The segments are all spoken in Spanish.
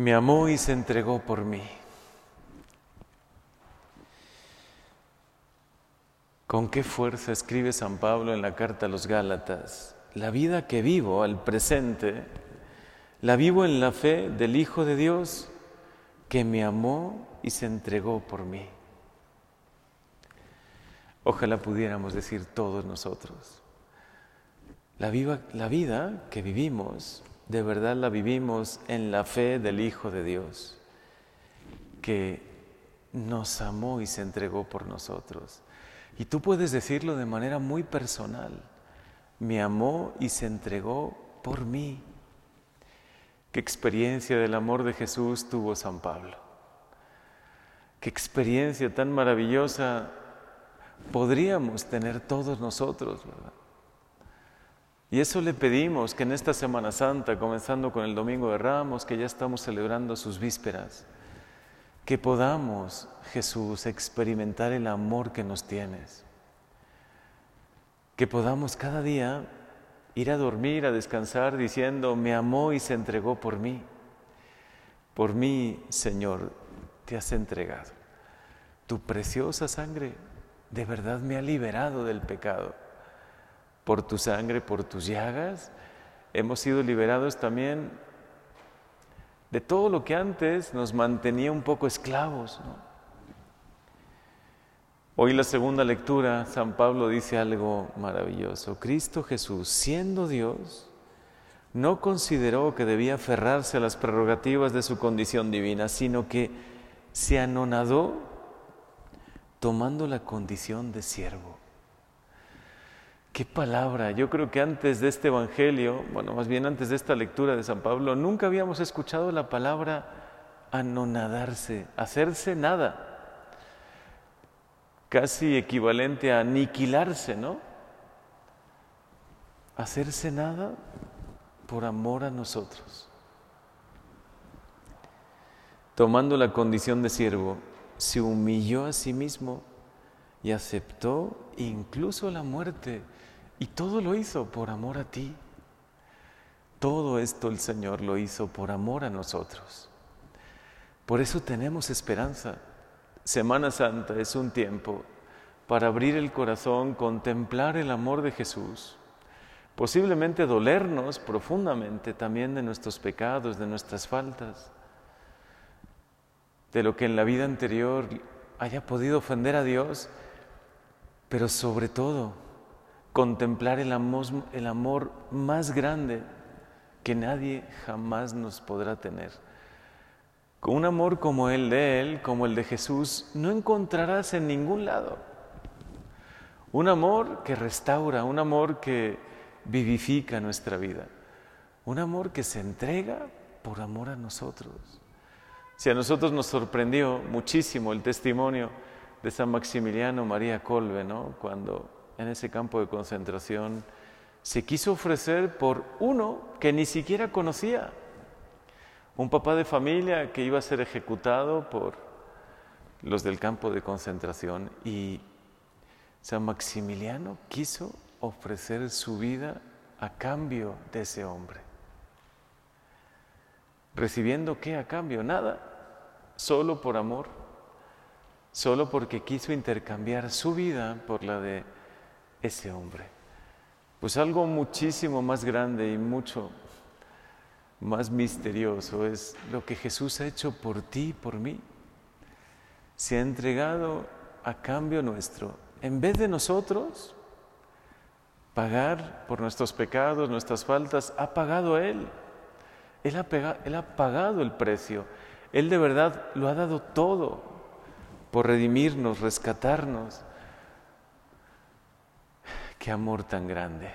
me amó y se entregó por mí. ¿Con qué fuerza escribe San Pablo en la carta a los Gálatas? La vida que vivo al presente, la vivo en la fe del Hijo de Dios que me amó y se entregó por mí. Ojalá pudiéramos decir todos nosotros. La, vida que vivimos, de verdad la vivimos en la fe del Hijo de Dios, que nos amó y se entregó por nosotros. Y tú puedes decirlo de manera muy personal. Me amó y se entregó por mí. Qué experiencia del amor de Jesús tuvo San Pablo. Qué experiencia tan maravillosa podríamos tener todos nosotros, ¿verdad? Y eso le pedimos que en esta Semana Santa, comenzando con el Domingo de Ramos, que ya estamos celebrando sus vísperas, que podamos, Jesús, experimentar el amor que nos tienes. Que podamos cada día ir a dormir, a descansar, diciendo, me amó y se entregó por mí. Por mí, Señor, te has entregado. Tu preciosa sangre de verdad me ha liberado del pecado. Por tu sangre, por tus llagas, hemos sido liberados también de todo lo que antes nos mantenía un poco esclavos. Hoy la segunda lectura, San Pablo dice algo maravilloso. Cristo Jesús, siendo Dios, no consideró que debía aferrarse a las prerrogativas de su condición divina, sino que se anonadó tomando la condición de siervo. Qué palabra, yo creo que antes de este Evangelio, bueno, más bien antes de esta lectura de San Pablo, nunca habíamos escuchado la palabra anonadarse, hacerse nada, casi equivalente a aniquilarse, ¿no? Hacerse nada por amor a nosotros. Tomando la condición de siervo, se humilló a sí mismo y aceptó incluso la muerte. Y todo lo hizo por amor a ti. Todo esto el Señor lo hizo por amor a nosotros. Por eso tenemos esperanza. Semana Santa es un tiempo para abrir el corazón, contemplar el amor de Jesús, posiblemente dolernos profundamente también de nuestros pecados, de nuestras faltas de lo que en la vida anterior haya podido ofender a Dios, pero sobre todo contemplar el amor, el amor más grande que nadie jamás nos podrá tener. Con un amor como el de Él, como el de Jesús, no encontrarás en ningún lado. Un amor que restaura, un amor que vivifica nuestra vida, un amor que se entrega por amor a nosotros. Si a nosotros nos sorprendió muchísimo el testimonio de San Maximiliano María Colbe, ¿no? cuando en ese campo de concentración se quiso ofrecer por uno que ni siquiera conocía, un papá de familia que iba a ser ejecutado por los del campo de concentración y San Maximiliano quiso ofrecer su vida a cambio de ese hombre. ¿Recibiendo qué a cambio? Nada solo por amor, solo porque quiso intercambiar su vida por la de ese hombre. Pues algo muchísimo más grande y mucho más misterioso es lo que Jesús ha hecho por ti y por mí. Se ha entregado a cambio nuestro. En vez de nosotros pagar por nuestros pecados, nuestras faltas, ha pagado Él. Él ha, él ha pagado el precio. Él de verdad lo ha dado todo por redimirnos, rescatarnos. Qué amor tan grande.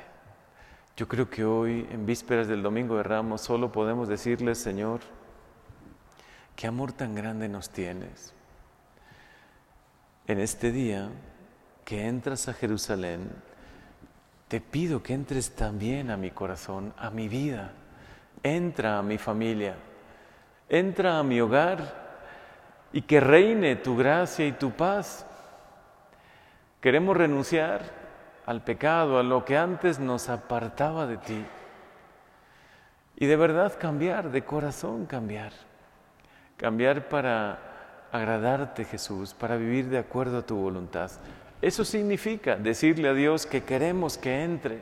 Yo creo que hoy, en vísperas del Domingo de Ramos, solo podemos decirle, Señor, qué amor tan grande nos tienes. En este día que entras a Jerusalén, te pido que entres también a mi corazón, a mi vida. Entra a mi familia entra a mi hogar y que reine tu gracia y tu paz. Queremos renunciar al pecado, a lo que antes nos apartaba de ti. Y de verdad cambiar, de corazón cambiar. cambiar para agradarte Jesús, para vivir de acuerdo a tu voluntad. Eso significa decirle a Dios que queremos que entre.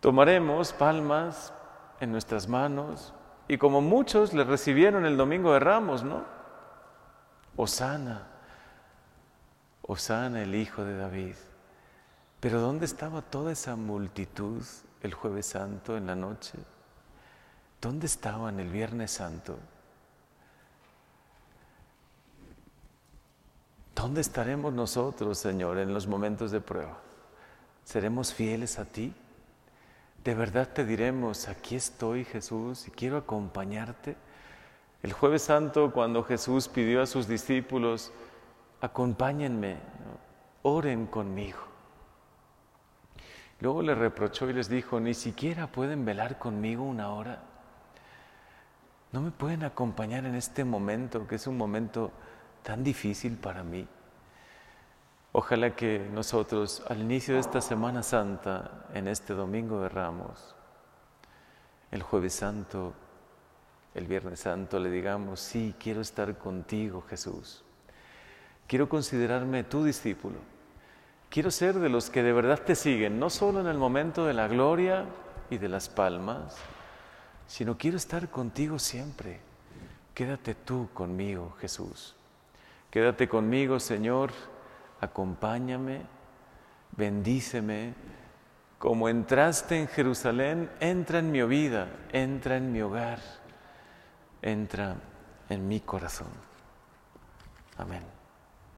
Tomaremos palmas en nuestras manos y como muchos le recibieron el domingo de Ramos, ¿no? Osana, Osana el Hijo de David. Pero ¿dónde estaba toda esa multitud el jueves santo en la noche? ¿Dónde estaban el Viernes Santo? ¿Dónde estaremos nosotros, Señor, en los momentos de prueba? ¿Seremos fieles a ti? ¿De verdad te diremos, aquí estoy Jesús y quiero acompañarte? El jueves santo, cuando Jesús pidió a sus discípulos, acompáñenme, oren conmigo. Luego le reprochó y les dijo, ni siquiera pueden velar conmigo una hora. No me pueden acompañar en este momento, que es un momento tan difícil para mí. Ojalá que nosotros al inicio de esta Semana Santa, en este Domingo de Ramos, el jueves santo, el viernes santo, le digamos, sí, quiero estar contigo Jesús. Quiero considerarme tu discípulo. Quiero ser de los que de verdad te siguen, no solo en el momento de la gloria y de las palmas, sino quiero estar contigo siempre. Quédate tú conmigo, Jesús. Quédate conmigo, Señor, acompáñame, bendíceme. Como entraste en Jerusalén, entra en mi vida, entra en mi hogar, entra en mi corazón. Amén.